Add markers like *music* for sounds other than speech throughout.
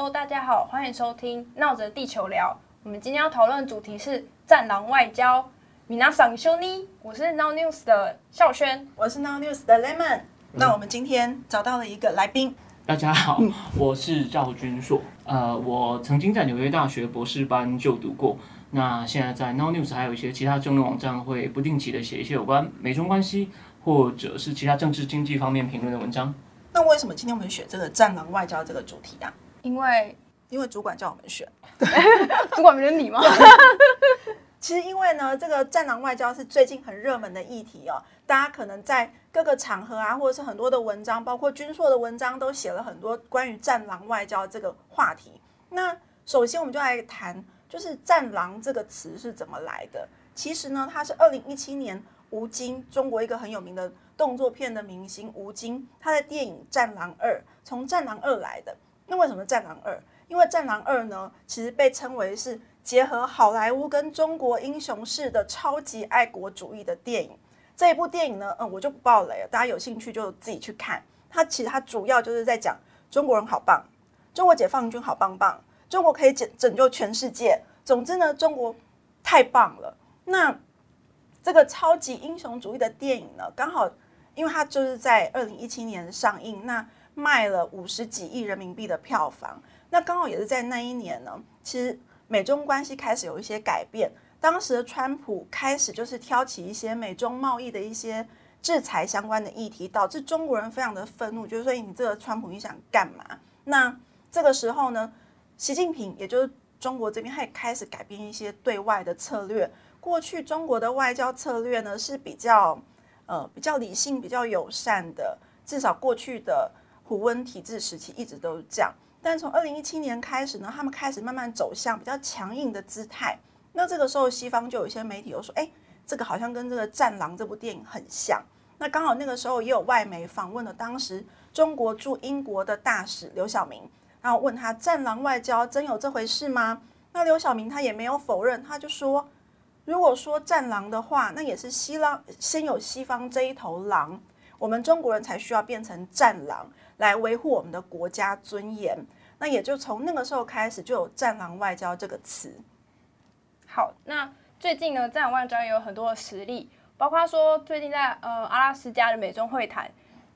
Hello，大家好，欢迎收听《闹着地球聊》。我们今天要讨论的主题是“战狼外交”。米娜桑修尼，我是 Now News 的孝轩，我是 Now News 的 Lemon。那我们今天找到了一个来宾。大家好，我是赵君硕。呃，我曾经在纽约大学博士班就读过。那现在在 Now News 还有一些其他政论网站会不定期的写一些有关美中关系或者是其他政治经济方面评论的文章。那为什么今天我们选这个“战狼外交”这个主题啊？因为因为主管叫我们选，*laughs* 主管没人理吗？*laughs* 其实因为呢，这个“战狼外交”是最近很热门的议题哦，大家可能在各个场合啊，或者是很多的文章，包括军硕的文章，都写了很多关于“战狼外交”这个话题。那首先我们就来谈，就是“战狼”这个词是怎么来的。其实呢，它是二零一七年吴京，中国一个很有名的动作片的明星吴京，他的电影《战狼二》从《战狼二》来的。那为什么《战狼二》？因为《战狼二》呢，其实被称为是结合好莱坞跟中国英雄式的超级爱国主义的电影。这一部电影呢，嗯，我就不爆雷了，大家有兴趣就自己去看。它其实它主要就是在讲中国人好棒，中国解放军好棒棒，中国可以拯拯救全世界。总之呢，中国太棒了。那这个超级英雄主义的电影呢，刚好因为它就是在二零一七年上映，那卖了五十几亿人民币的票房。那刚好也是在那一年呢，其实美中关系开始有一些改变。当时的川普开始就是挑起一些美中贸易的一些制裁相关的议题，导致中国人非常的愤怒，就是说你这个川普你想干嘛？那这个时候呢，习近平也就是中国这边，他也开始改变一些对外的策略。过去中国的外交策略呢是比较呃比较理性、比较友善的，至少过去的普温体制时期一直都是这样。但从二零一七年开始呢，他们开始慢慢走向比较强硬的姿态。那这个时候，西方就有一些媒体又说：“哎，这个好像跟这个《战狼》这部电影很像。”那刚好那个时候也有外媒访问了当时中国驻英国的大使刘晓明，然后问他：“战狼外交真有这回事吗？”那刘晓明他也没有否认，他就说：“如果说战狼的话，那也是西方先有西方这一头狼，我们中国人才需要变成战狼。”来维护我们的国家尊严，那也就从那个时候开始就有“战狼外交”这个词。好，那最近呢，“战狼外交”也有很多的实例，包括说最近在呃阿拉斯加的美中会谈，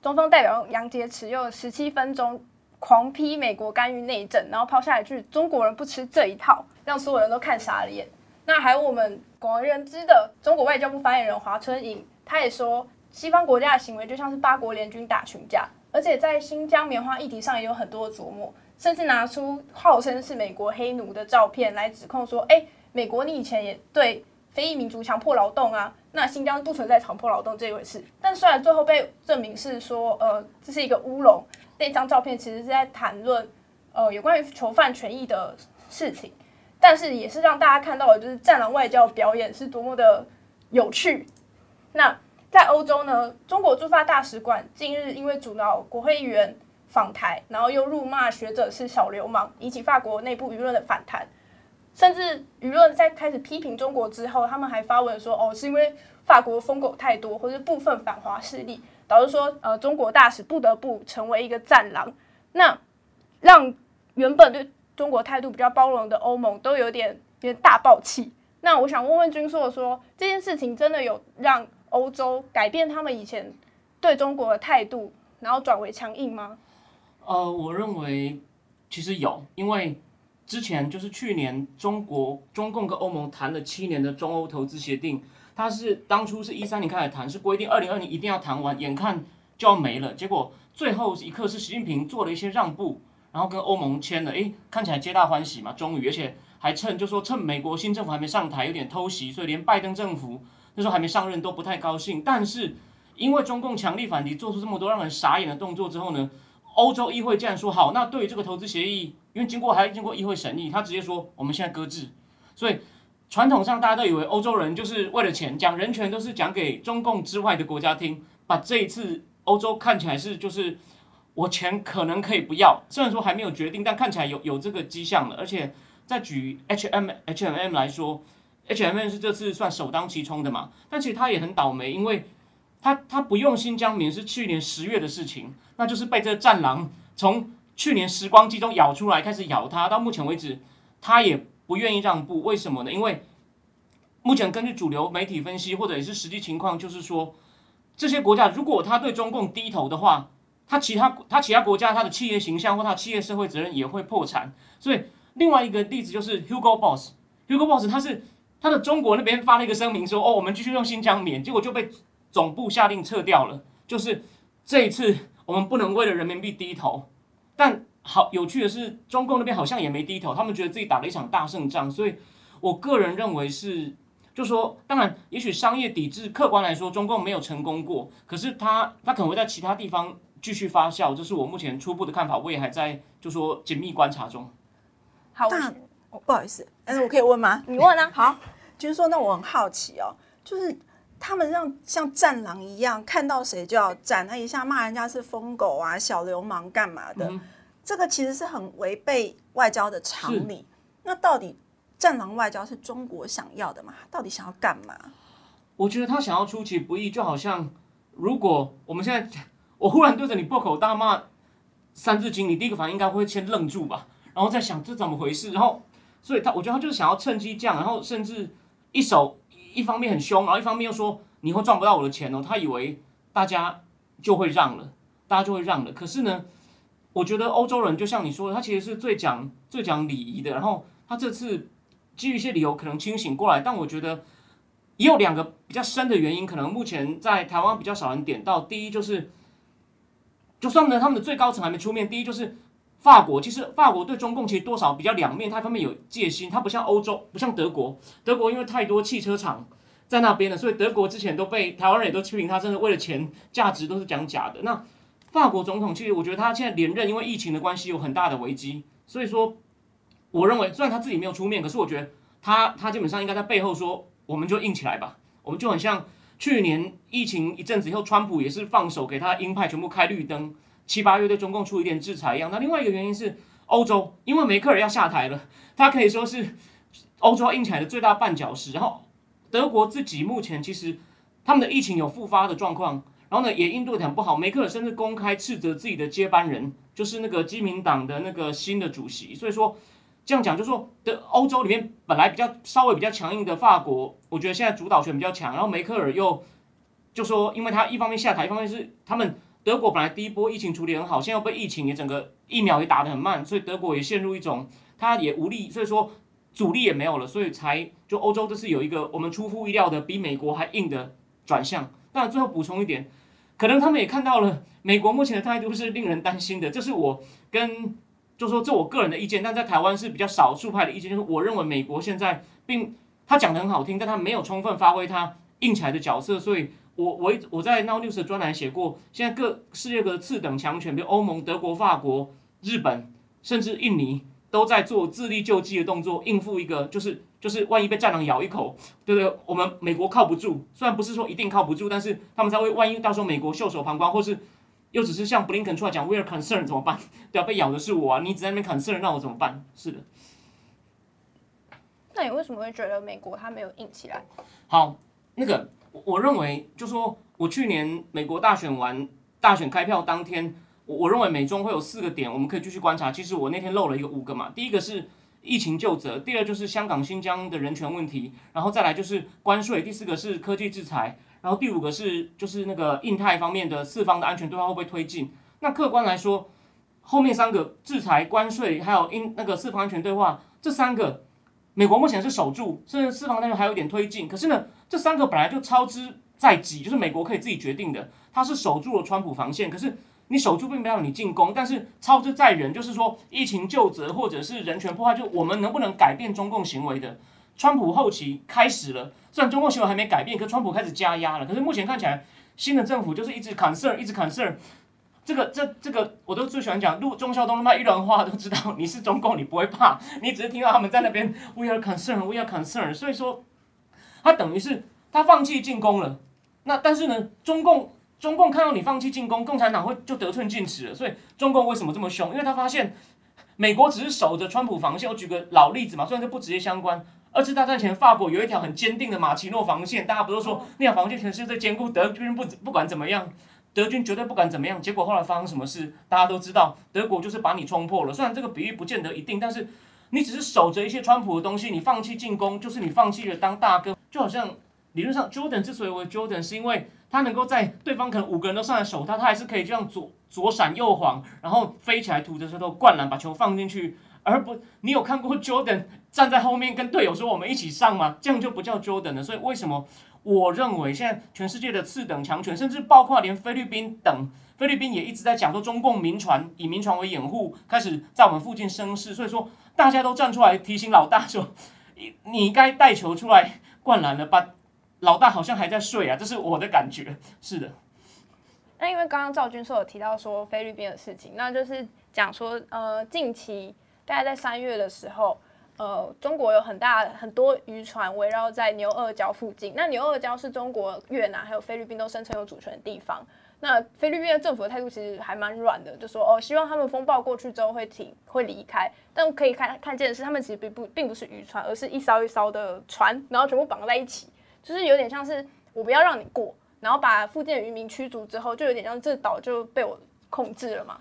中方代表杨洁篪用十七分钟狂批美国干预内政，然后抛下一句“中国人不吃这一套”，让所有人都看傻了眼。那还有我们广为人知的中国外交部发言人华春莹，他也说，西方国家的行为就像是八国联军打群架。而且在新疆棉花议题上也有很多琢磨，甚至拿出号称是美国黑奴的照片来指控说：“哎，美国你以前也对非裔民族强迫劳动啊，那新疆不存在强迫劳动这一回事。”但虽然最后被证明是说，呃，这是一个乌龙，那张照片其实是在谈论呃有关于囚犯权益的事情，但是也是让大家看到了，就是战狼外交表演是多么的有趣。那。在欧洲呢，中国驻法大使馆近日因为阻挠国会议员访台，然后又辱骂学者是小流氓，引起法国内部舆论的反弹。甚至舆论在开始批评中国之后，他们还发文说：“哦，是因为法国疯狗太多，或者部分反华势力，导致说呃中国大使不得不成为一个战狼。”那让原本对中国态度比较包容的欧盟都有点有点大爆气。那我想问问君硕说，这件事情真的有让？欧洲改变他们以前对中国的态度，然后转为强硬吗？呃，我认为其实有，因为之前就是去年中国中共跟欧盟谈了七年的中欧投资协定，它是当初是一三年开始谈，是规定二零二零一定要谈完，眼看就要没了，结果最后一刻是习近平做了一些让步，然后跟欧盟签了，诶，看起来皆大欢喜嘛，终于，而且还趁就说趁美国新政府还没上台，有点偷袭，所以连拜登政府。那时候还没上任都不太高兴，但是因为中共强力反击，做出这么多让人傻眼的动作之后呢，欧洲议会竟然说好，那对于这个投资协议，因为经过还经过议会审议，他直接说我们现在搁置。所以传统上大家都以为欧洲人就是为了钱，讲人权都是讲给中共之外的国家听，把这一次欧洲看起来是就是我钱可能可以不要，虽然说还没有决定，但看起来有有这个迹象了。而且再举 H M H M M 来说。H&M 是这次算首当其冲的嘛？但其实他也很倒霉，因为他他不用新疆棉是去年十月的事情，那就是被这战狼从去年时光机中咬出来，开始咬他，到目前为止，他也不愿意让步。为什么呢？因为目前根据主流媒体分析，或者也是实际情况，就是说，这些国家如果他对中共低头的话，他其他他其他国家他的企业形象或他企业社会责任也会破产。所以另外一个例子就是 Hugo Boss，Hugo Boss 他是他的中国那边发了一个声明说，哦，我们继续用新疆棉，结果就被总部下令撤掉了。就是这一次我们不能为了人民币低头。但好有趣的是，中共那边好像也没低头，他们觉得自己打了一场大胜仗。所以我个人认为是，就说当然，也许商业抵制客观来说，中共没有成功过，可是他他可能会在其他地方继续发酵，这是我目前初步的看法，我也还在就说紧密观察中。好，那不好意思，但是我可以问吗？你问啊。*laughs* 好，就是说，那我很好奇哦，就是他们让像战狼一样，看到谁就要战，那一下骂人家是疯狗啊、小流氓干嘛的，这个其实是很违背外交的常理。那到底战狼外交是中国想要的吗？到底想要干嘛？我觉得他想要出其不意，就好像如果我们现在我忽然对着你破口大骂《三字经》，你第一个反应应该会先愣住吧，然后再想这怎么回事，然后所以他我觉得他就是想要趁机降，然后甚至一手一方面很凶，然后一方面又说你会赚不到我的钱哦，他以为大家就会让了，大家就会让了。可是呢，我觉得欧洲人就像你说的，他其实是最讲最讲礼仪的，然后他这次基于一些理由可能清醒过来，但我觉得也有两个比较深的原因，可能目前在台湾比较少人点到。第一就是，就算呢他们的最高层还没出面，第一就是法国，其实法国对中共其实多少比较两面，它一方面有戒心，它不像欧洲，不像德国，德国因为太多汽车厂在那边了，所以德国之前都被台湾人也都批评他，真的为了钱价值都是讲假的。那法国总统其实我觉得他现在连任，因为疫情的关系有很大的危机，所以说我认为虽然他自己没有出面，可是我觉得他他基本上应该在背后说，我们就硬起来吧，我们就很像去年疫情一阵子以后，川普也是放手给他鹰派全部开绿灯，七八月对中共出一点制裁一样。那另外一个原因是欧洲，因为梅克尔要下台了，他可以说是欧洲硬起来的最大绊脚石。然后德国自己目前其实他们的疫情有复发的状况，然后呢也应对的很不好。梅克尔甚至公开斥责自己的接班人，就是那个基民党的那个新的主席。所以说这样讲，就说的欧洲里面本来比较稍微比较强硬的法国，我觉得现在主导权比较强。然后梅克尔又就说，因为他一方面下台，一方面是他们德国本来第一波疫情处理很好，现在又被疫情也整个疫苗也打得很慢，所以德国也陷入一种他也无力，所以说阻力也没有了，所以才就欧洲这次有一个我们出乎意料的比美国还硬的转向。当然最后补充一点，可能他们也看到了美国目前的态度是令人担心的，这是我跟就说这我个人的意见，但在台湾是比较少数派的意见，就是我认为美国现在并他讲的很好听，但他没有充分发挥他硬起来的角色，所以我我一我在 Now News 的专栏写过，现在各世界各次等强权，比如欧盟、德国、法国、日本，甚至印尼，都在做自力救济的动作，应付一个就是就是万一被战狼咬一口，对不对？我们美国靠不住，虽然不是说一定靠不住，但是他们才会万一到时候美国袖手旁观，或是又只是像布林肯出来讲 “we are concerned” 怎么办？*laughs* 对啊，被咬的是我啊！你只在那边 concern，那我怎么办？是的。那你为什么会觉得美国它没有硬起来？好，那个我认为，就说我去年美国大选完，大选开票当天，我我认为美中会有四个点，我们可以继续观察。其实我那天漏了一个五个嘛，第一个是疫情救责，第二就是香港、新疆的人权问题，然后再来就是关税，第四个是科技制裁，然后第五个是就是那个印太方面的四方的安全对话会不会推进？那客观来说，后面三个制裁、关税还有印那个四方安全对话这三个。美国目前是守住，甚至四方那边还有点推进。可是呢，这三个本来就操之在己，就是美国可以自己决定的。它是守住了川普防线，可是你守住并没有你进攻，但是操之在人，就是说疫情救责或者是人权破坏，就我们能不能改变中共行为的？川普后期开始了，虽然中共行为还没改变，可川普开始加压了。可是目前看起来，新的政府就是一直砍事儿一直砍事儿。这个这这个我都最喜欢讲，陆中孝东他妈一轮话都知道，你是中共你不会怕，你只是听到他们在那边 we are concerned，we are concerned，所以说他等于是他放弃进攻了。那但是呢，中共中共看到你放弃进攻，共产党会就得寸进尺了。所以中共为什么这么凶？因为他发现美国只是守着川普防线。我举个老例子嘛，虽然这不直接相关。二次大战前，法国有一条很坚定的马奇诺防线，大家不都说那条防线全是在兼顾德军不不管怎么样。德军绝对不敢怎么样。结果后来发生什么事，大家都知道，德国就是把你冲破了。虽然这个比喻不见得一定，但是你只是守着一些川普的东西，你放弃进攻，就是你放弃了当大哥。就好像理论上，Jordan 之所以为 Jordan，是因为他能够在对方可能五个人都上来守他，他还是可以这样左左闪右晃，然后飞起来吐着舌头灌篮，把球放进去。而不，你有看过 Jordan 站在后面跟队友说我们一起上吗？这样就不叫 Jordan 了。所以为什么我认为现在全世界的次等强权，甚至包括连菲律宾等，菲律宾也一直在讲说中共民船以民船为掩护，开始在我们附近生事。所以说大家都站出来提醒老大说，你你该带球出来灌篮了吧？老大好像还在睡啊，这是我的感觉。是的。那因为刚刚赵军说有提到说菲律宾的事情，那就是讲说呃近期。大概在三月的时候，呃，中国有很大很多渔船围绕在牛二礁附近。那牛二礁是中国、越南还有菲律宾都声称有主权的地方。那菲律宾的政府的态度其实还蛮软的，就说哦，希望他们风暴过去之后会停、会离开。但可以看看见的是，他们其实并不并不是渔船，而是一艘一艘的船，然后全部绑在一起，就是有点像是我不要让你过，然后把附近的渔民驱逐之后，就有点像这岛就被我控制了嘛。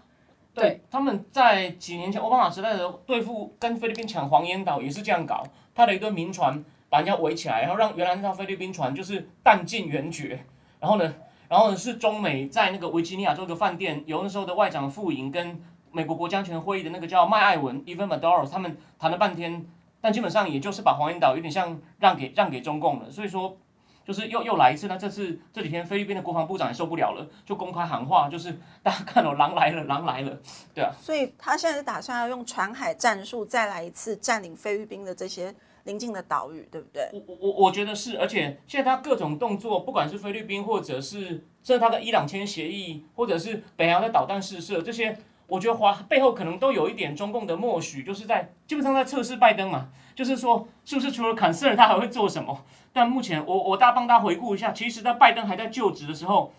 对，他们在几年前奥巴马时代的时候对付跟菲律宾抢黄岩岛也是这样搞，派了一堆民船把人家围起来，然后让原来那艘菲律宾船就是弹尽援绝。然后呢，然后呢是中美在那个维吉尼亚州的饭店，由那时候的外长傅莹跟美国国家安全会议的那个叫麦艾文 （Evan Maduro） 他们谈了半天，但基本上也就是把黄岩岛有点像让给让给中共了。所以说。就是又又来一次，那这次这几天菲律宾的国防部长也受不了了，就公开喊话，就是 *laughs* 大家看哦，狼来了，狼来了，对啊。所以他现在是打算要用船海战术再来一次占领菲律宾的这些邻近的岛屿，对不对？我我我我觉得是，而且现在他各种动作，不管是菲律宾，或者是甚至他的伊朗签协议，或者是北韩的导弹试射，这些。我觉得华背后可能都有一点中共的默许，就是在基本上在测试拜登嘛，就是说是不是除了坎瑟尔他还会做什么？但目前我我大帮大家回顾一下，其实，在拜登还在就职的时候，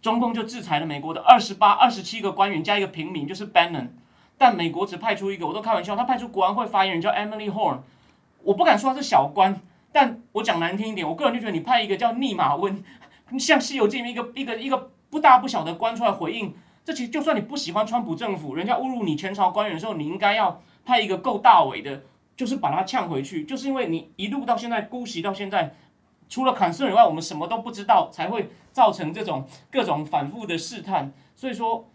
中共就制裁了美国的二十八、二十七个官员加一个平民，就是 Bannon，但美国只派出一个，我都开玩笑，他派出国安会发言人叫 Emily Horn，我不敢说他是小官，但我讲难听一点，我个人就觉得你派一个叫逆马温，像西游记一个一个一个不大不小的官出来回应。这其实就算你不喜欢川普政府，人家侮辱你前朝官员的时候，你应该要派一个够大伟的，就是把他呛回去。就是因为你一路到现在姑息到现在，除了坎瑟以外，我们什么都不知道，才会造成这种各种反复的试探。所以说，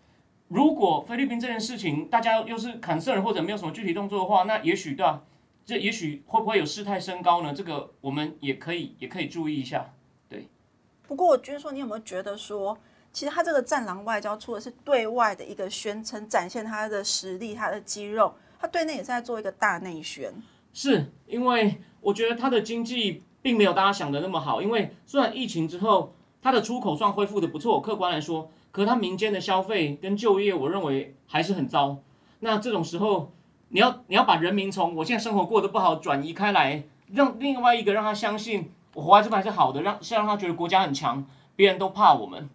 如果菲律宾这件事情大家又是坎瑟尔或者没有什么具体动作的话，那也许对吧？这也许会不会有事态升高呢？这个我们也可以也可以注意一下。对。不过我觉得说，你有没有觉得说？其实他这个战狼外交，出的是对外的一个宣称，展现他的实力、他的肌肉，他对内也是在做一个大内宣。是因为我觉得他的经济并没有大家想的那么好，因为虽然疫情之后他的出口算恢复的不错，客观来说，可他民间的消费跟就业，我认为还是很糟。那这种时候，你要你要把人民从我现在生活过得不好转移开来，让另外一个让他相信我活在这边还是好的，让是让他觉得国家很强，别人都怕我们。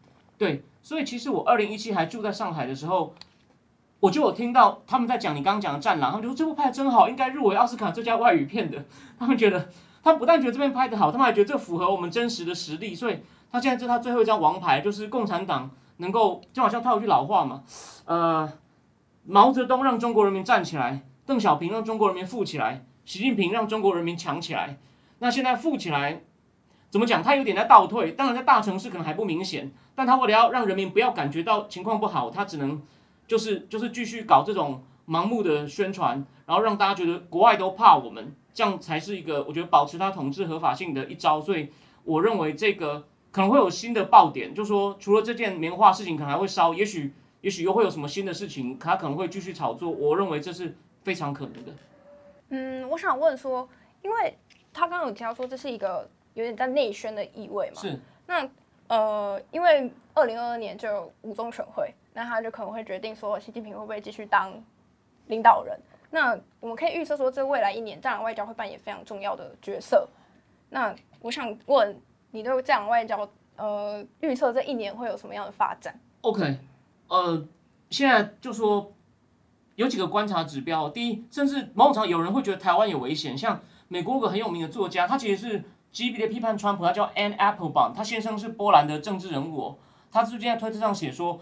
对，所以其实我二零一七还住在上海的时候，我就有听到他们在讲你刚刚讲的《战狼》，他们说这部拍的真好，应该入围奥斯卡最佳外语片的。他们觉得，他们不但觉得这边拍的好，他们还觉得这符合我们真实的实力。所以他现在是他最后一张王牌，就是共产党能够就好像套一句老话嘛，呃，毛泽东让中国人民站起来，邓小平让中国人民富起来，习近平让中国人民强起来。那现在富起来。怎么讲？他有点在倒退。当然，在大城市可能还不明显，但他为了要让人民不要感觉到情况不好，他只能就是就是继续搞这种盲目的宣传，然后让大家觉得国外都怕我们，这样才是一个我觉得保持他统治合法性的一招。所以我认为这个可能会有新的爆点，就说除了这件棉花事情可能还会烧，也许也许又会有什么新的事情，他可能会继续炒作。我认为这是非常可能的。嗯，我想问说，因为他刚刚有提到说这是一个。有点在内宣的意味嘛？是。那呃，因为二零二二年就有五中全会，那他就可能会决定说，习近平会不会继续当领导人？那我们可以预测说，这未来一年，战狼外交会扮演非常重要的角色。那我想问，你对战狼外交呃预测这一年会有什么样的发展？OK，呃，现在就说有几个观察指标。第一，甚至某种程度有人会觉得台湾有危险，像美国有个很有名的作家，他其实是。G B 的批判川普，他叫 Anne Applebaum，他先生是波兰的政治人物。他最近在推特上写说，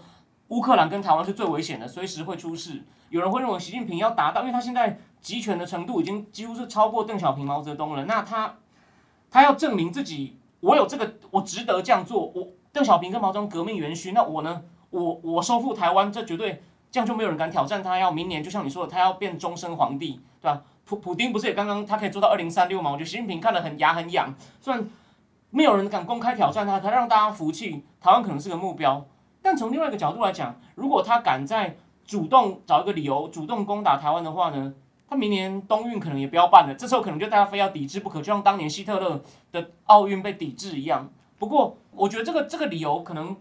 乌克兰跟台湾是最危险的，随时会出事。有人会认为习近平要达到，因为他现在集权的程度已经几乎是超过邓小平、毛泽东了。那他他要证明自己，我有这个，我值得这样做。我邓小平跟毛泽东革命元勋，那我呢？我我收复台湾，这绝对这样就没有人敢挑战他。要明年，就像你说的，他要变终身皇帝，对吧？普普丁不是也刚刚他可以做到二零三六吗？我觉得习近平看得很牙很痒，虽然没有人敢公开挑战他，他让大家服气，台湾可能是个目标。但从另外一个角度来讲，如果他敢在主动找一个理由，主动攻打台湾的话呢，他明年冬运可能也不要办了。这时候可能就大家非要抵制不可，就像当年希特勒的奥运被抵制一样。不过，我觉得这个这个理由可能，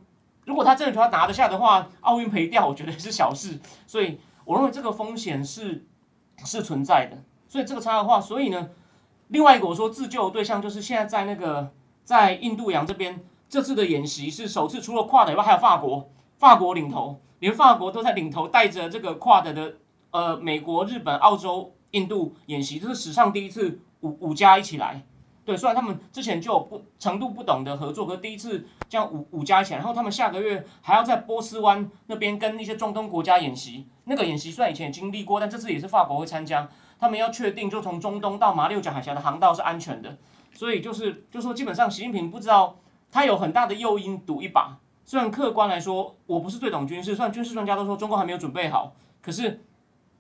如果他真的他拿得下的话，奥运赔掉，我觉得是小事。所以，我认为这个风险是是存在的。所以这个差的话，所以呢，另外一个我说自救的对象就是现在在那个在印度洋这边，这次的演习是首次除了跨的以外，还有法国，法国领头。连法国都在领头带着这个跨的的，呃，美国、日本、澳洲、印度演习，这是史上第一次五五家一起来。对，虽然他们之前就不程度不懂的合作，可是第一次这样五五家一起来，然后他们下个月还要在波斯湾那边跟一些中东国家演习。那个演习虽然以前也经历过，但这次也是法国会参加。他们要确定就从中东到马六甲海峡的航道是安全的，所以就是就说基本上习近平不知道他有很大的诱因赌一把。虽然客观来说，我不是最懂军事，虽然军事专家都说中国还没有准备好，可是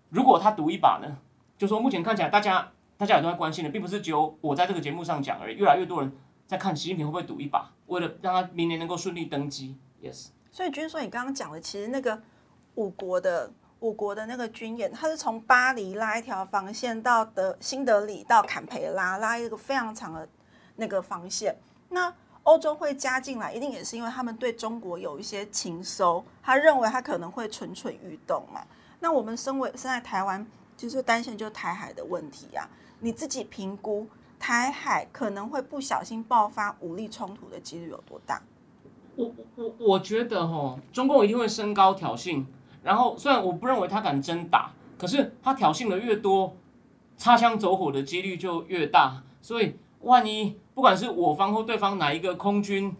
如果他赌一把呢？就说目前看起来，大家大家也都在关心的，并不是只有我在这个节目上讲而已，越来越多人在看习近平会不会赌一把，为了让他明年能够顺利登基。Yes。所以军说你刚刚讲的，其实那个五国的五国的那个军演，它是从巴黎拉一条防线到德新德里到坎培拉，拉一个非常长的那个防线。那欧洲会加进来，一定也是因为他们对中国有一些情搜，他认为他可能会蠢蠢欲动嘛。那我们身为身在台湾，就是担心就台海的问题啊。你自己评估台海可能会不小心爆发武力冲突的几率有多大？我我我觉得哈，中共一定会升高挑衅，然后虽然我不认为他敢真打，可是他挑衅的越多，擦枪走火的几率就越大，所以。万一不管是我方或对方哪一个空军，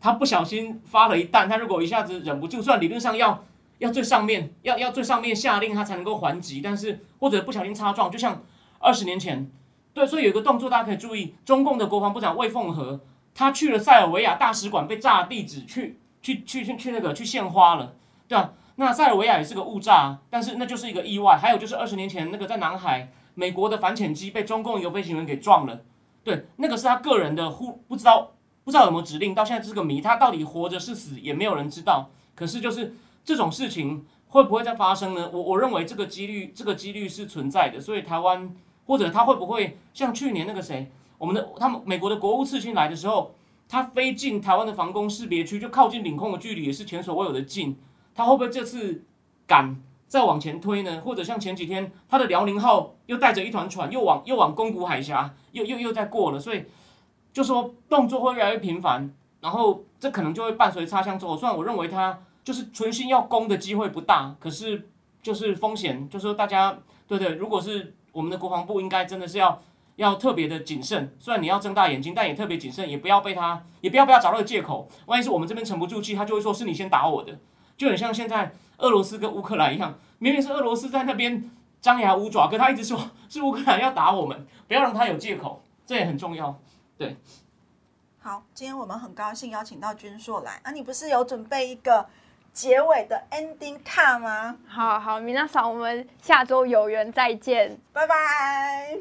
他不小心发了一弹，他如果一下子忍不住，算理论上要要最上面要要最上面下令他才能够还击，但是或者不小心擦撞，就像二十年前，对，所以有一个动作大家可以注意，中共的国防部长魏凤和，他去了塞尔维亚大使馆被炸地址，去去去去去那个去献花了，对吧？那塞尔维亚也是个误炸，但是那就是一个意外。还有就是二十年前那个在南海，美国的反潜机被中共一个飞行员给撞了。对，那个是他个人的忽不知道不知道有没有指令，到现在是个谜，他到底活着是死也没有人知道。可是就是这种事情会不会再发生呢？我我认为这个几率这个几率是存在的。所以台湾或者他会不会像去年那个谁，我们的他们美国的国务次卿来的时候，他飞进台湾的防空识别区，就靠近领空的距离也是前所未有的近。他会不会这次敢？再往前推呢，或者像前几天他的辽宁号又带着一团船又往又往宫古海峡又又又在过了，所以就说动作会越来越频繁，然后这可能就会伴随擦枪走火。虽然我认为他就是存心要攻的机会不大，可是就是风险，就是说大家对对，如果是我们的国防部应该真的是要要特别的谨慎。虽然你要睁大眼睛，但也特别谨慎，也不要被他也不要不要找到借口。万一是我们这边沉不住气，他就会说是你先打我的，就很像现在。俄罗斯跟乌克兰一样，明明是俄罗斯在那边张牙舞爪，可他一直说是乌克兰要打我们，不要让他有借口，这也很重要。对，好，今天我们很高兴邀请到君硕来，啊，你不是有准备一个结尾的 ending card 吗？好好，米娜嫂，我们下周有缘再见，拜拜。